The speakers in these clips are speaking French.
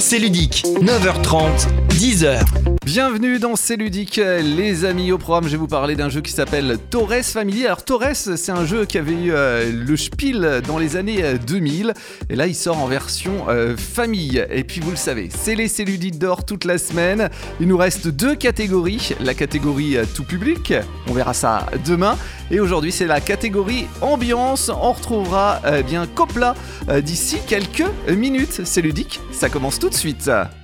C'est ludique, 9h30, 10h. Bienvenue dans C'est ludique, les amis. Au programme, je vais vous parler d'un jeu qui s'appelle Torres Family. Alors, Torres, c'est un jeu qui avait eu euh, le Spiel dans les années euh, 2000. Et là, il sort en version euh, famille. Et puis, vous le savez, c'est les C'est ludique d'or toute la semaine. Il nous reste deux catégories. La catégorie euh, tout public, on verra ça demain. Et aujourd'hui, c'est la catégorie ambiance. On retrouvera euh, bien Copla euh, d'ici quelques minutes. C'est ludique, ça commence tout de suite.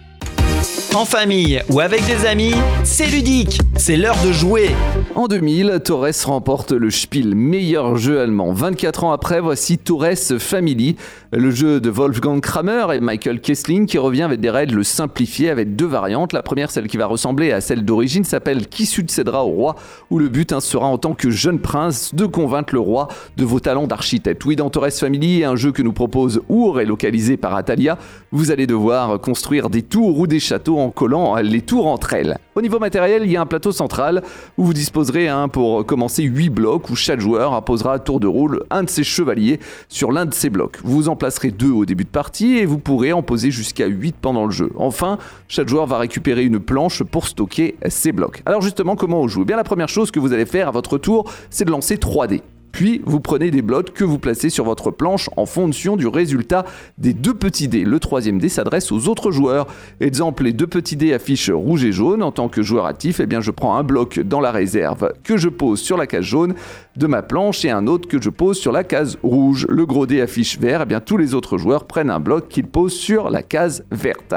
En famille ou avec des amis, c'est ludique, c'est l'heure de jouer. En 2000, Torres remporte le Spiel meilleur jeu allemand. 24 ans après, voici Torres Family, le jeu de Wolfgang Kramer et Michael Kessling qui revient avec des règles simplifiées avec deux variantes. La première, celle qui va ressembler à celle d'origine, s'appelle Qui succédera au roi où le but hein, sera en tant que jeune prince de convaincre le roi de vos talents d'architecte. Oui, dans Torres Family, un jeu que nous propose Our et localisé par Atalia, vous allez devoir construire des tours ou des châteaux en collant les tours entre elles. Au niveau matériel, il y a un plateau central où vous disposerez hein, pour commencer 8 blocs où chaque joueur imposera à tour de rôle un de ses chevaliers sur l'un de ces blocs. Vous en placerez deux au début de partie et vous pourrez en poser jusqu'à 8 pendant le jeu. Enfin, chaque joueur va récupérer une planche pour stocker ses blocs. Alors justement, comment on joue? Eh bien la première chose que vous allez faire à votre tour, c'est de lancer 3 dés. Puis vous prenez des blocs que vous placez sur votre planche en fonction du résultat des deux petits dés. Le troisième dé s'adresse aux autres joueurs. Exemple, les deux petits dés affichent rouge et jaune. En tant que joueur actif, eh bien je prends un bloc dans la réserve que je pose sur la case jaune de ma planche et un autre que je pose sur la case rouge. Le gros dé affiche vert. Eh bien tous les autres joueurs prennent un bloc qu'ils posent sur la case verte.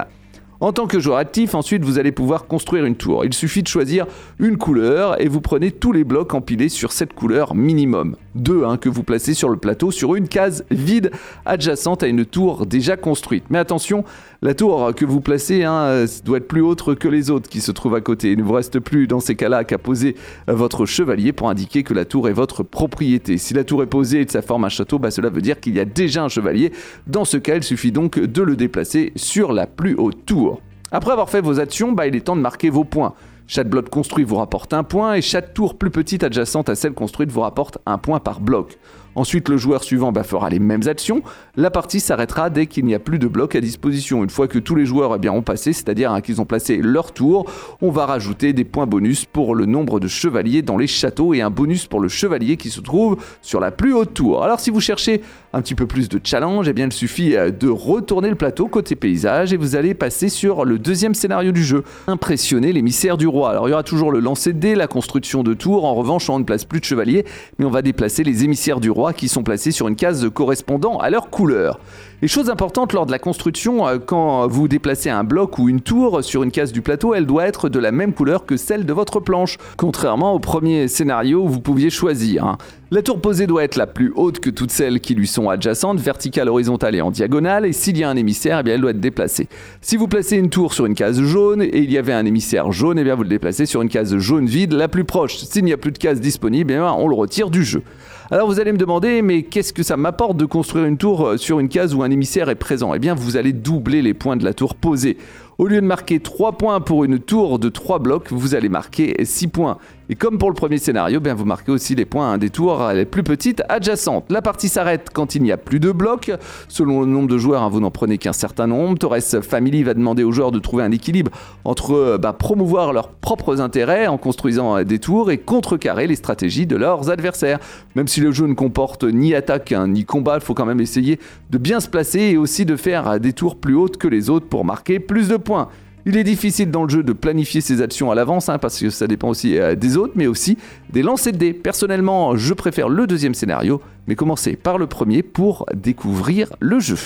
En tant que joueur actif, ensuite, vous allez pouvoir construire une tour. Il suffit de choisir une couleur et vous prenez tous les blocs empilés sur cette couleur minimum. Deux hein, que vous placez sur le plateau sur une case vide adjacente à une tour déjà construite. Mais attention, la tour que vous placez hein, doit être plus haute que les autres qui se trouvent à côté. Il ne vous reste plus dans ces cas-là qu'à poser votre chevalier pour indiquer que la tour est votre propriété. Si la tour est posée et que ça forme un château, bah, cela veut dire qu'il y a déjà un chevalier. Dans ce cas, il suffit donc de le déplacer sur la plus haute tour. Après avoir fait vos actions, bah, il est temps de marquer vos points. Chaque bloc construit vous rapporte un point et chaque tour plus petite adjacente à celle construite vous rapporte un point par bloc. Ensuite, le joueur suivant bah, fera les mêmes actions. La partie s'arrêtera dès qu'il n'y a plus de blocs à disposition. Une fois que tous les joueurs eh ont passé, c'est-à-dire hein, qu'ils ont placé leur tour, on va rajouter des points bonus pour le nombre de chevaliers dans les châteaux et un bonus pour le chevalier qui se trouve sur la plus haute tour. Alors si vous cherchez un petit peu plus de challenge, eh il suffit euh, de retourner le plateau côté paysage et vous allez passer sur le deuxième scénario du jeu. Impressionner l'émissaire du roi. Alors il y aura toujours le lancer de dés, la construction de tours. En revanche, on ne place plus de chevaliers, mais on va déplacer les émissaires du roi qui sont placés sur une case correspondant à leur couleur. Et chose importante lors de la construction, euh, quand vous déplacez un bloc ou une tour sur une case du plateau, elle doit être de la même couleur que celle de votre planche, contrairement au premier scénario vous pouviez choisir. hein. La tour posée doit être la plus haute que toutes celles qui lui sont adjacentes, verticale, horizontale et en diagonale, et s'il y a un émissaire, eh bien, elle doit être déplacée. Si vous placez une tour sur une case jaune et il y avait un émissaire jaune, eh bien, vous le déplacez sur une case jaune vide la plus proche. S'il n'y a plus de case disponible, eh on le retire du jeu. Alors vous allez me demander, mais qu'est-ce que ça m'apporte de construire une tour euh, sur une case où un émissaire est présent? Eh bien, vous allez doubler les points de la tour posée. Au lieu de marquer 3 points pour une tour de 3 blocs, vous allez marquer 6 points. Et comme pour le premier scénario, bien vous marquez aussi les points hein, des tours les plus petites adjacentes. La partie s'arrête quand il n'y a plus de blocs. Selon le nombre de joueurs, hein, vous n'en prenez qu'un certain nombre. Torres Family va demander aux joueurs de trouver un équilibre entre euh, bah, promouvoir leurs propres intérêts en construisant euh, des tours et contrecarrer les stratégies de leurs adversaires. Même si le jeu ne comporte ni attaque hein, ni combat, il faut quand même essayer de bien se placer et aussi de faire euh, des tours plus hautes que les autres pour marquer plus de points. Il est difficile dans le jeu de planifier ses actions à l'avance, hein, parce que ça dépend aussi euh, des autres, mais aussi des lancers de dés. Personnellement, je préfère le deuxième scénario, mais commencez par le premier pour découvrir le jeu.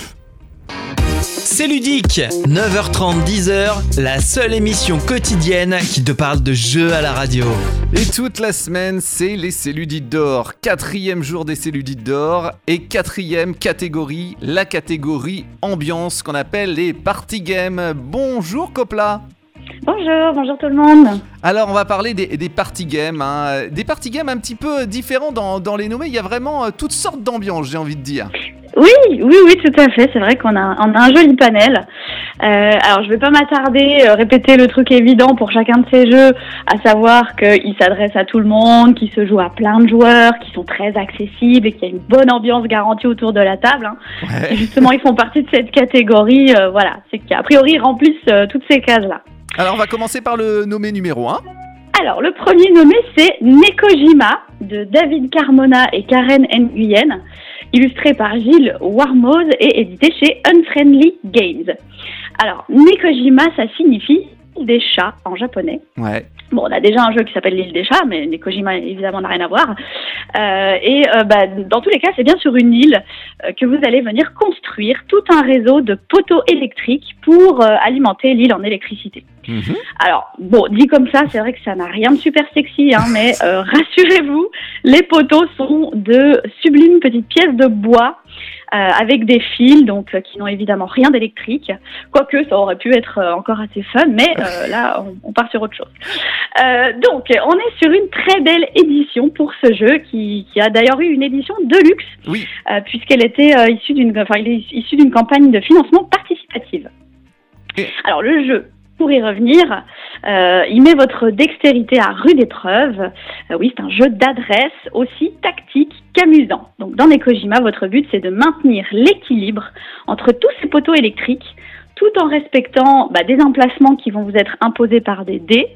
C'est ludique, 9h30, 10h, la seule émission quotidienne qui te parle de jeux à la radio. Et toute la semaine, c'est les Céludites d'or. Quatrième jour des Céludites d'or et quatrième catégorie, la catégorie ambiance qu'on appelle les party games. Bonjour Copla Bonjour, bonjour tout le monde. Alors, on va parler des, des party games. hein. Des party games un petit peu différents dans, dans les nommés. Il y a vraiment euh, toutes sortes d'ambiances, j'ai envie de dire. Oui, oui, oui, tout à fait. C'est vrai qu'on a, on a un joli panel. Euh, alors, je vais pas m'attarder, euh, répéter le truc évident pour chacun de ces jeux, à savoir qu'il s'adresse à tout le monde, qu'il se joue à plein de joueurs, qui sont très accessibles et qu'il y a une bonne ambiance garantie autour de la table. hein. Ouais. Et justement, ils font partie de cette catégorie. euh, voilà, c'est qu'a priori ils remplissent toutes ces cases-là. Alors, on va commencer par le nommé numéro 1. Alors, le premier nommé, c'est Nekojima de David Carmona et Karen Nguyen, illustré par Gilles Warmoz et édité chez Unfriendly Games. Alors, Nekojima, ça signifie des chats en japonais. Ouais. Bon, on a déjà un jeu qui s'appelle l'île des chats, mais Nekojima évidemment n'a rien à voir. Euh, et euh, bah, dans tous les cas, c'est bien sur une île euh, que vous allez venir construire tout un réseau de poteaux électriques pour euh, alimenter l'île en électricité. Mhm. Alors, bon, dit comme ça, c'est vrai que ça n'a rien de super sexy, hein, mais euh, rassurez-vous, les poteaux sont de sublimes petites pièces de bois avec des fils, donc euh, qui n'ont évidemment rien d'électrique. Quoique, ça aurait pu être euh, encore assez fun, mais euh, là, on, on part sur autre chose. Euh, donc, on est sur une très belle édition pour ce jeu, qui, qui a d'ailleurs eu une édition de luxe, Oui. euh, puisqu'elle était euh, issue d'une, enfin, il est issu d'une campagne de financement participative. Alors, le jeu. Pour y revenir, euh, il met votre dextérité à rude épreuve. Euh, oui, c'est un jeu d'adresse aussi tactique qu'amusant. Donc dans Nekojima, votre but c'est de maintenir l'équilibre entre tous ces poteaux électriques tout en respectant bah, des emplacements qui vont vous être imposés par des dés.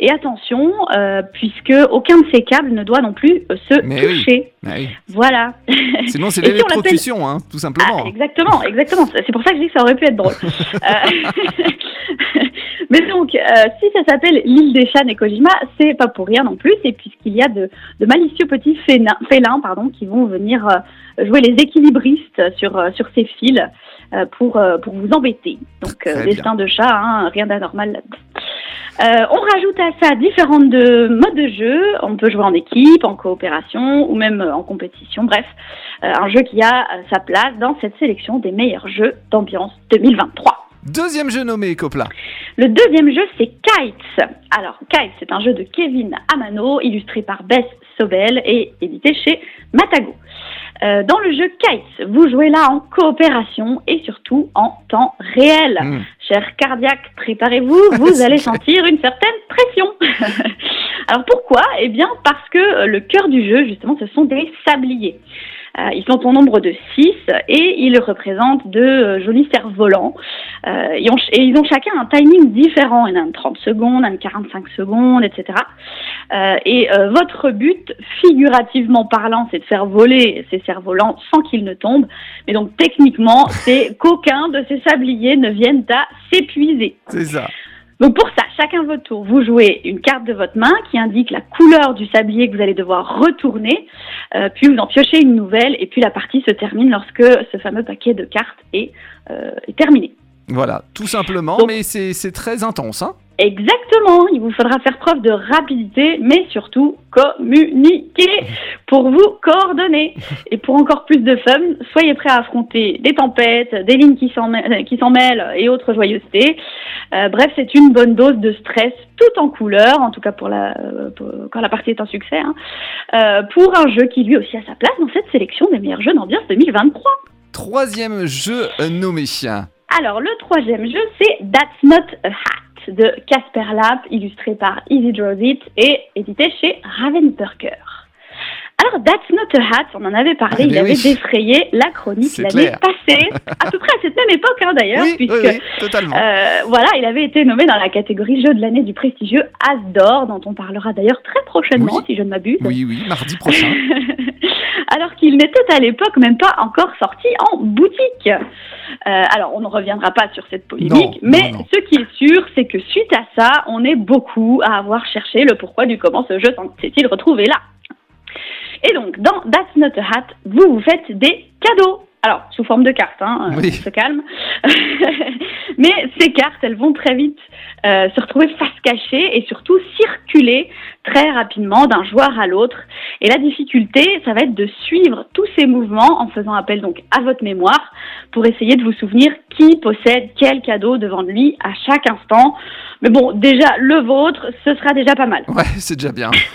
Et attention, euh, puisque aucun de ces câbles ne doit non plus euh, se Mais toucher. Oui. Voilà. Sinon, c'est Et si l'électrocution, hein, tout simplement. Ah, exactement, exactement. C'est pour ça que je dis que ça aurait pu être drôle. Euh, Mais donc, euh, si ça s'appelle l'île des chats Nekojima, c'est pas pour rien non plus, c'est puisqu'il y a de, de malicieux petits félins, félins pardon, qui vont venir euh, jouer les équilibristes sur, euh, sur ces fils euh, pour, euh, pour vous embêter. Donc, destin de chat, hein, rien d'anormal là-dedans. Euh, on rajoute à ça différentes de modes de jeu. On peut jouer en équipe, en coopération ou même en compétition. Bref, euh, un jeu qui a sa place dans cette sélection des meilleurs jeux d'ambiance 2023. Deuxième jeu nommé, Copla. Le deuxième jeu, c'est Kites. Alors, Kites, c'est un jeu de Kevin Amano, illustré par Bess Sobel et édité chez Matago. Euh, dans le jeu Kites, vous jouez là en coopération et surtout en temps réel. Hmm. Cher cardiaque, préparez-vous, vous allez sentir une certaine pression. Alors pourquoi? Eh bien parce que le cœur du jeu, justement, ce sont des sabliers. Euh, ils sont au nombre de 6 et ils représentent de euh, jolis cerfs-volants. Euh, et, ont- et ils ont chacun un timing différent. Il y en a de 30 secondes, un de 45 secondes, etc. Euh, et euh, votre but, figurativement parlant, c'est de faire voler ces cerfs-volants sans qu'ils ne tombent. Mais donc techniquement, c'est qu'aucun de ces sabliers ne vienne à s'épuiser. C'est ça. Donc pour ça, chacun votre tour, vous jouez une carte de votre main qui indique la couleur du sablier que vous allez devoir retourner, euh, puis vous en piochez une nouvelle, et puis la partie se termine lorsque ce fameux paquet de cartes est, euh, est terminé. Voilà, tout simplement, Donc- mais c'est c'est très intense. Hein. Exactement, il vous faudra faire preuve de rapidité, mais surtout communiquer pour vous coordonner. Et pour encore plus de fun, soyez prêts à affronter des tempêtes, des lignes qui s'en mêlent, et autres joyeusetés. Euh, bref, c'est une bonne dose de stress tout en couleur, en tout cas pour la, pour- quand la partie est un succès, hein, euh, pour un jeu qui lui aussi a sa place dans cette sélection des meilleurs jeux d'ambiance 2023. Troisième jeu euh, nommé. Alors, le troisième jeu, c'est That's Not a Hat de Casper Lab, illustré par Easy Draws It et édité chez Ravensburger. Alors, That's Not a Hat, on en avait parlé, Ah, il avait oui. défrayé la chronique l'année passée, à peu près à cette même époque hein, d'ailleurs, Oui, oui, puisque oui, totalement. euh, voilà, il avait été nommé dans la catégorie jeu de l'année du prestigieux As d'or, dont on parlera d'ailleurs très prochainement, si je ne m'abuse. Oui, oui, mardi prochain. alors qu'il n'était à l'époque même pas encore sorti en boutique. Euh, alors, on ne reviendra pas sur cette polémique, Non, mais non, non. ce qui est sûr, c'est que suite à ça, on est beaucoup à avoir cherché le pourquoi du comment ce jeu s'est-il retrouvé là. Et donc, dans That's Not a Hat, vous vous faites des cadeaux. Alors, sous forme de cartes, hein, euh, Oui. on se calme. Mais ces cartes, elles vont très vite euh, se retrouver face cachée et surtout circuler très rapidement d'un joueur à l'autre. Et la difficulté, ça va être de suivre tous ces mouvements en faisant appel donc à votre mémoire pour essayer de vous souvenir qui possède quel cadeau devant lui à chaque instant. Mais bon, déjà, le vôtre, ce sera déjà pas mal. Ouais, c'est déjà bien.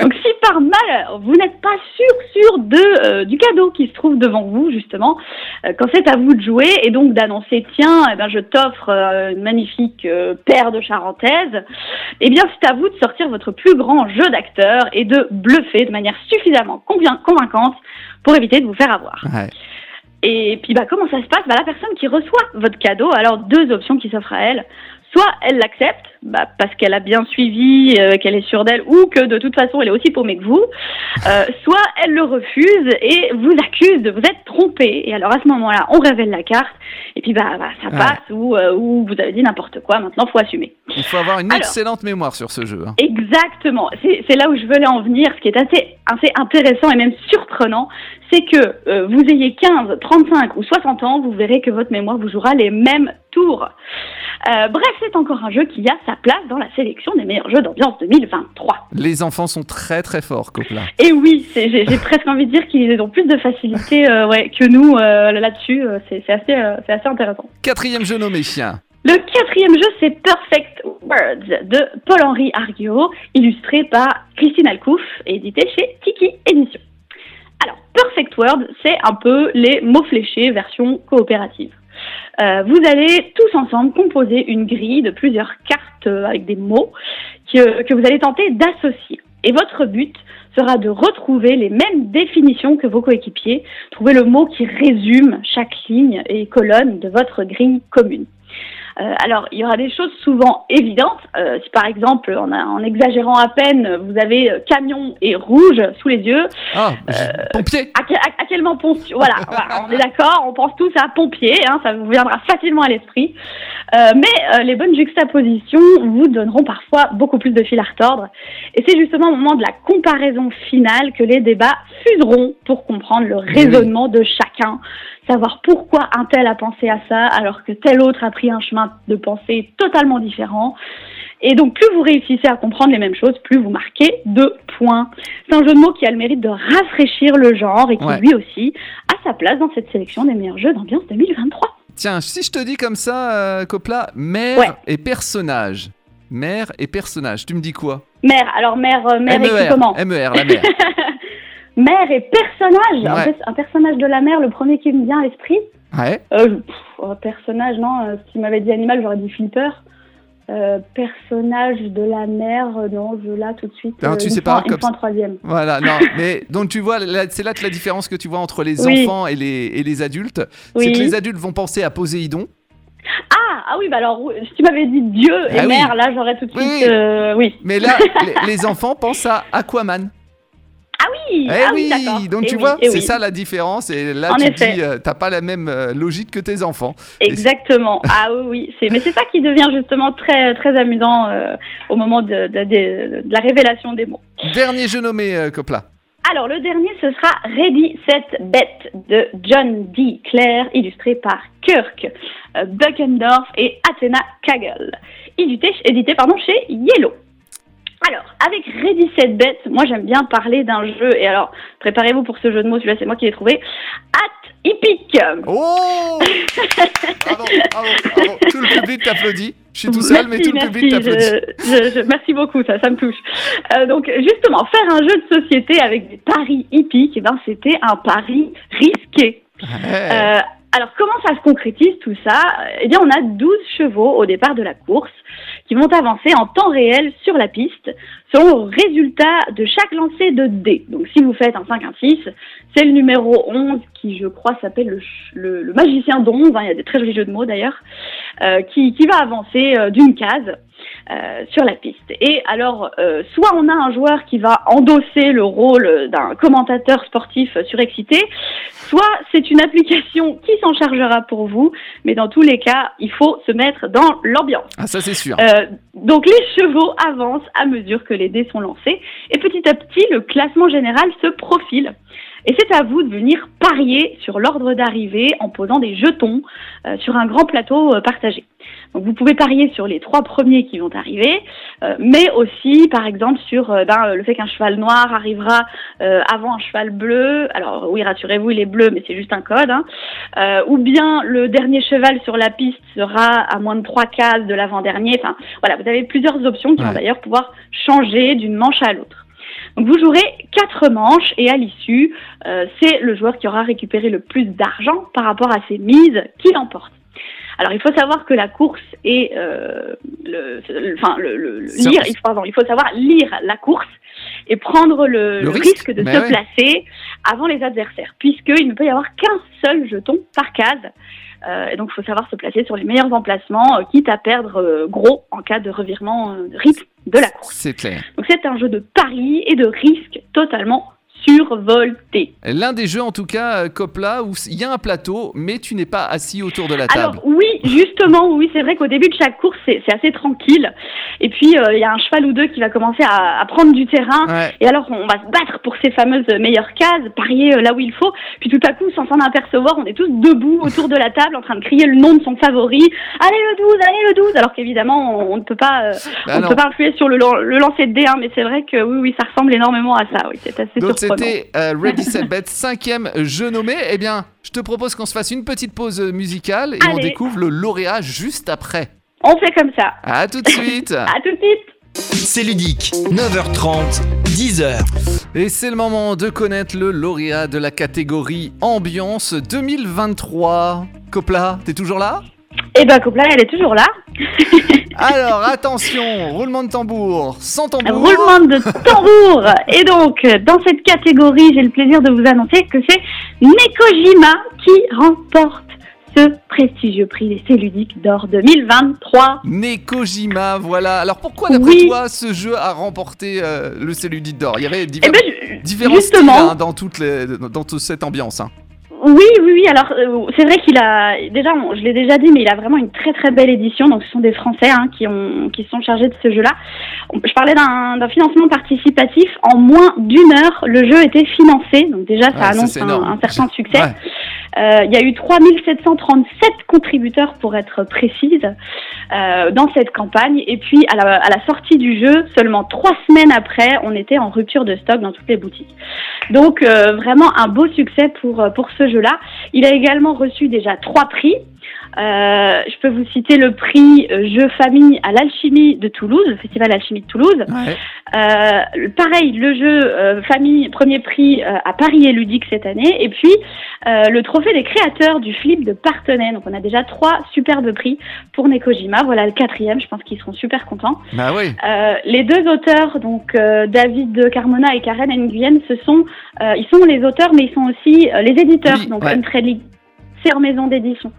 Donc si par malheur, vous n'êtes pas sûr, sûr de, euh, du cadeau qui se trouve devant vous, justement, euh, quand c'est à vous de jouer et donc d'annoncer, tiens, eh ben, je t'offre euh, une magnifique paire de charentaises, eh bien c'est à vous de sortir votre plus grand jeu d'acteur et de bluffer de manière suffisamment convaincante pour éviter de vous faire avoir. Ouais. Et puis bah comment ça se passe? Bah, La personne qui reçoit votre cadeau, alors deux options qui s'offrent à elle. Soit elle l'accepte, bah, parce qu'elle a bien suivi, euh, qu'elle est sûre d'elle, ou que de toute façon elle est aussi paumée que vous. Euh, soit elle le refuse et vous accuse de vous être trompé. Et alors à ce moment-là, on révèle la carte, et puis bah, bah ça Ouais. passe, ou, euh, ou vous avez dit n'importe quoi. Maintenant, faut assumer. Il faut avoir une Alors. excellente mémoire sur ce jeu. hein. Exactement. C'est là où je veux en venir. Ce qui est assez, assez intéressant et même surprenant, c'est que euh, vous ayez 15, 35 ou 60 ans, vous verrez que votre mémoire vous jouera les mêmes tours. Euh, bref, c'est encore un jeu qui a sa place dans la sélection des meilleurs jeux d'ambiance 2023. Les enfants sont très très forts, Copla. Et oui, j'ai presque envie de dire qu'ils ont plus de facilité euh, ouais, que nous là-dessus. C'est assez, assez intéressant. Quatrième jeu nommé chien. Le quatrième jeu, c'est Perfect Words de Paul-Henri Arguot, illustré par Christine Alcouf et édité chez Tiki Éditions. Alors, Perfect Words, c'est un peu les mots fléchés version coopérative. Euh, vous allez tous ensemble composer une grille de plusieurs cartes avec des mots que, que vous allez tenter d'associer. Et votre but sera de retrouver les mêmes définitions que vos coéquipiers, trouver le mot qui résume chaque ligne et colonne de votre grille commune. Euh, alors, il y aura des choses souvent évidentes. Euh, si par exemple, en, en exagérant à peine, vous avez euh, camion et rouge sous les yeux, Ah, pompier. à, à- à quel moment pompier Voilà, voilà, on est d'accord, on pense tous à pompier, hein, ça vous viendra facilement à l'esprit. Euh, mais euh, les bonnes juxtapositions vous donneront parfois beaucoup plus de fil à retordre. Et c'est justement au moment de la comparaison finale que les débats fuseront pour comprendre le raisonnement de chacun, savoir pourquoi un tel a pensé à ça alors que tel autre a pris un chemin de pensée totalement différent. Et donc, plus vous réussissez à comprendre les mêmes choses, plus vous marquez de points. C'est un jeu de mots qui a le mérite de rafraîchir le genre et qui, Ouais. lui aussi, a sa place dans cette sélection des meilleurs jeux d'ambiance 2023. Tiens, si je te dis comme ça, euh, Copla, mère Ouais. et personnage. Mère et personnage, tu me dis quoi? Mère, alors mère, euh, mère écrit MER, comment MER, la mère. Mère et personnage un, personnage de la mer, le premier qui me vient à l'esprit Ouais. euh, pff, oh, Personnage, non, euh, si tu m'avais dit animal, j'aurais dit flipper. Euh, personnage de la mer, non, je là tout de suite. Non, euh, tu sais pas, comme troisième. Voilà, non, mais donc tu vois, c'est là que la différence que tu vois entre les Oui. enfants et les, et les adultes, c'est que les adultes vont penser à Poséidon. Ah, ah oui, bah alors, si tu m'avais dit Dieu et Ah oui. mer, là, j'aurais tout de suite. oui. euh, oui. Mais là, les, les enfants pensent à Aquaman. Oui, Eh ah oui, donc Eh tu oui, vois, eh c'est oui. ça la différence. Et là, En tu effet. dis, euh, t'as pas la même euh, logique que tes enfants. Exactement. Ah oui, oui. C'est, mais c'est ça qui devient justement très, très amusant euh, au moment de, de- de- de la révélation des mots. Dernier jeu nommé, euh, Copla. Alors, le dernier, ce sera Ready, Set, Bet de John D. Clare, illustré par Kirk Buckendorf et Athena Kagel, édité, édité pardon, chez Yellow. Alors, avec Ready, Set, Bet, moi j'aime bien parler d'un jeu, et alors, préparez-vous pour ce jeu de mots, celui-là c'est moi qui l'ai trouvé, At Hippic. Oh bravo, bravo, bravo. Tout le public t'applaudit. Je suis tout seul, mais Merci, tout le merci, public t'applaudit. je- je- je- merci beaucoup, ça, ça me touche. Euh, donc, justement, faire un jeu de société avec des paris hippiques, eh ben, c'était un pari risqué. Ouais. Euh, alors, comment ça se concrétise tout ça? Eh bien, on a 12 chevaux au départ de la course qui vont avancer en temps réel sur la piste selon le résultat de chaque lancer de dés. Donc, si vous faites un 5, un 6, c'est le numéro 11 qui, je crois, s'appelle le, le- le magicien d'11. hein, il y a des très jolis jeux de mots d'ailleurs, euh, qui, qui va avancer euh, d'une case. Euh, sur la piste. Et alors, euh, soit on a un joueur qui va endosser le rôle d'un commentateur sportif surexcité, soit c'est une application qui s'en chargera pour vous, mais dans tous les cas, il faut se mettre dans l'ambiance. Ah, ça c'est sûr. Euh, donc les chevaux avancent à mesure que les dés sont lancés, et petit à petit, le classement général se profile. Et c'est à vous de venir parier sur l'ordre d'arrivée en posant des jetons euh, sur un grand plateau euh, partagé. Donc vous pouvez parier sur les trois premiers qui vont arriver, euh, mais aussi par exemple sur euh, ben, le fait qu'un cheval noir arrivera euh, avant un cheval bleu. Alors oui, rassurez-vous, il est bleu, mais c'est juste un code. Hein. Euh, ou bien le dernier cheval sur la piste sera à moins de trois cases de l'avant-dernier. Enfin voilà, vous avez plusieurs options qui Ouais. vont d'ailleurs pouvoir changer d'une manche à l'autre. Donc vous jouerez quatre manches et à l'issue, euh, c'est le joueur qui aura récupéré le plus d'argent par rapport à ses mises qui l'emporte. Alors il faut savoir que la course est, euh, le, le- enfin le, le- lire, il faut, pardon, il faut savoir lire la course et prendre le, risque, risque, de se ouais. placer avant les adversaires, puisqu'il ne peut y avoir qu'un seul jeton par case. Euh, et donc il faut savoir se placer sur les meilleurs emplacements, euh, quitte à perdre euh, gros en cas de revirement euh, de rythme de la course. C'est clair. Donc c'est un jeu de pari et de risque totalement survolté. L'un des jeux, en tout cas, euh, Copla, où il y a un plateau, mais tu n'es pas assis autour de la table. Alors oui, justement, oui, c'est vrai qu'au début de chaque course, c'est assez tranquille. Et puis euh, il y a un cheval ou deux qui va commencer à, à prendre du terrain. Ouais. Et alors on va se battre pour ces fameuses meilleures cases, parier euh, là où il faut. Puis tout à coup, sans s'en apercevoir, on est tous debout autour de la table en train de crier le nom de son favori. Allez le 12, allez le 12 Alors qu'évidemment, on, on ne peut pas, euh, Bah on ne peut pas influer sur le, lan- le lancer de dé, hein, mais c'est vrai que oui, oui, ça ressemble énormément à ça. Oui, c'est assez Donc surprenant. C'était euh, Ready Set Bet, cinquième jeu nommé. Eh bien, je te propose qu'on se fasse une petite pause euh, musicale et on découvre le lauréat juste après. On fait comme ça. À tout de suite. À tout de suite. C'est ludique, 9h30, 10h. Et c'est le moment de connaître le lauréat de la catégorie Ambiance 2023. Copla, t'es toujours là? Et ben Copla, elle est toujours là. Alors attention, roulement de tambour, sans tambour. Roulement de tambour. Et donc, dans cette catégorie, j'ai le plaisir de vous annoncer que c'est Nekojima qui remporte ce prestigieux prix des ludique d'or 2023. Nekojima, voilà. Alors pourquoi d'après Oui. toi ce jeu a remporté euh, le Cellulite d'or? Il y avait Eh divers, ben, je- différents justement. styles hein, dans, toutes les, dans toute cette ambiance. hein. Oui, oui, oui. Alors, euh, c'est vrai qu'il a déjà, on- je l'ai déjà dit, mais il a vraiment une très très belle édition. Donc, ce sont des Français hein, qui ont qui se sont chargés de ce jeu-là. Je parlais d'un financement participatif. En moins d'une heure, le jeu était financé. Donc déjà, ça Ouais, annonce un, certain succès. Ouais. Euh, il y a eu 3737 contributeurs pour être précise euh, dans cette campagne. Et puis à la, à la sortie du jeu, seulement trois semaines après, on était en rupture de stock dans toutes les boutiques. Donc euh, vraiment un beau succès pour pour ce jeu-là. Il a également reçu déjà trois prix. Euh, je peux vous citer le prix jeu famille à l'alchimie de Toulouse, le festival Alchimie de Toulouse. Ouais. Euh, pareil, le jeu euh, famille premier prix euh, à Paris et ludique cette année, et puis euh, le trophée des créateurs du flip de Partenay. Donc on a déjà trois superbes prix pour Nekojima. Voilà le quatrième. Je pense qu'ils seront super contents. Bah oui. Euh, les deux auteurs, donc euh, David de Carmona et Karen Nguyen, ce sont, euh, ils sont les auteurs, mais ils sont aussi euh, les éditeurs. Oui, donc ouais. Untrade c'est en maison d'édition.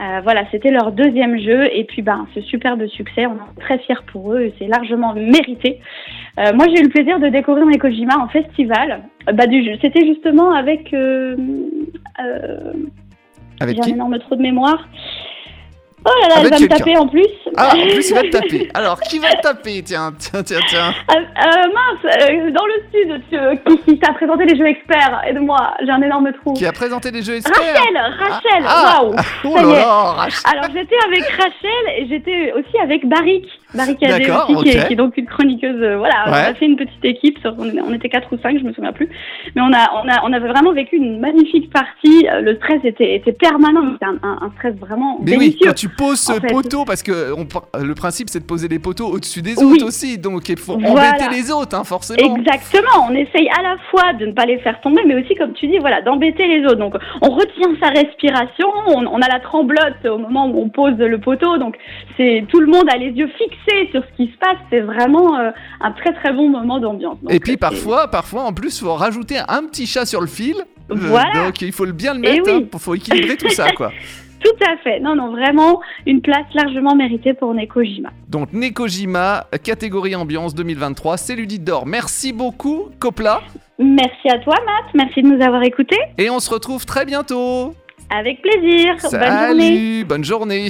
Euh, voilà, c'était leur deuxième jeu et puis ben ce superbe succès, on est très fiers pour eux et c'est largement mérité. Euh, moi j'ai eu le plaisir de découvrir Nekojima en festival. Euh, bah, du, c'était justement avec Avec j'ai un énorme trou de mémoire. Oh là là, Avec elle va me taper en plus. Ah, en plus, il va te taper. Alors, qui va te taper? Tiens, tiens, tiens, tiens. Euh, euh, mince, euh, dans le sud, tu, qui, qui t'a présenté les jeux experts? Aide-moi, j'ai un énorme trou. Qui a présenté les jeux experts? Rachel, Rachel, Ah, waouh. Oh là là, Rachel. Alors j'étais avec Rachel et j'étais aussi avec Barik, Adé D'accord, aussi, qui, est, qui est donc une chroniqueuse. euh, voilà, on a fait une petite équipe, sur- on, on était quatre ou cinq, je me souviens plus, mais on a, on a, on avait vraiment vécu une magnifique partie. euh, Le stress était, était permanent, c'était un, un, un stress vraiment Mais oui, quand tu poses ce fait. poteau, parce que on le principe c'est de poser les poteaux au-dessus des Oui. autres aussi, donc il faut Voilà. embêter les autres, hein, forcément. Exactement, on essaye à la fois de ne pas les faire tomber, mais aussi, comme tu dis, voilà, d'embêter les autres. Donc, on retient sa respiration, on, on a la tremblote au moment où on pose le poteau, donc c'est tout le monde a les yeux sur ce qui se passe. C'est vraiment euh, un très très bon moment d'ambiance. Donc, Et puis euh, parfois, parfois en plus, faut rajouter un petit chat sur le fil. Euh, Voilà. donc il faut le bien le Eh mettre, oui. hein, pour- faut équilibrer tout ça, quoi. tout à fait. Non, non, vraiment une place largement méritée pour Nekojima. Donc Nekojima, catégorie ambiance 2023, c'est Ludite d'or. Merci beaucoup, Copla. Merci à toi, Matt. Merci de nous avoir écoutés. Et on se retrouve très bientôt. Avec plaisir. Bonne journée. Salut, bonne journée.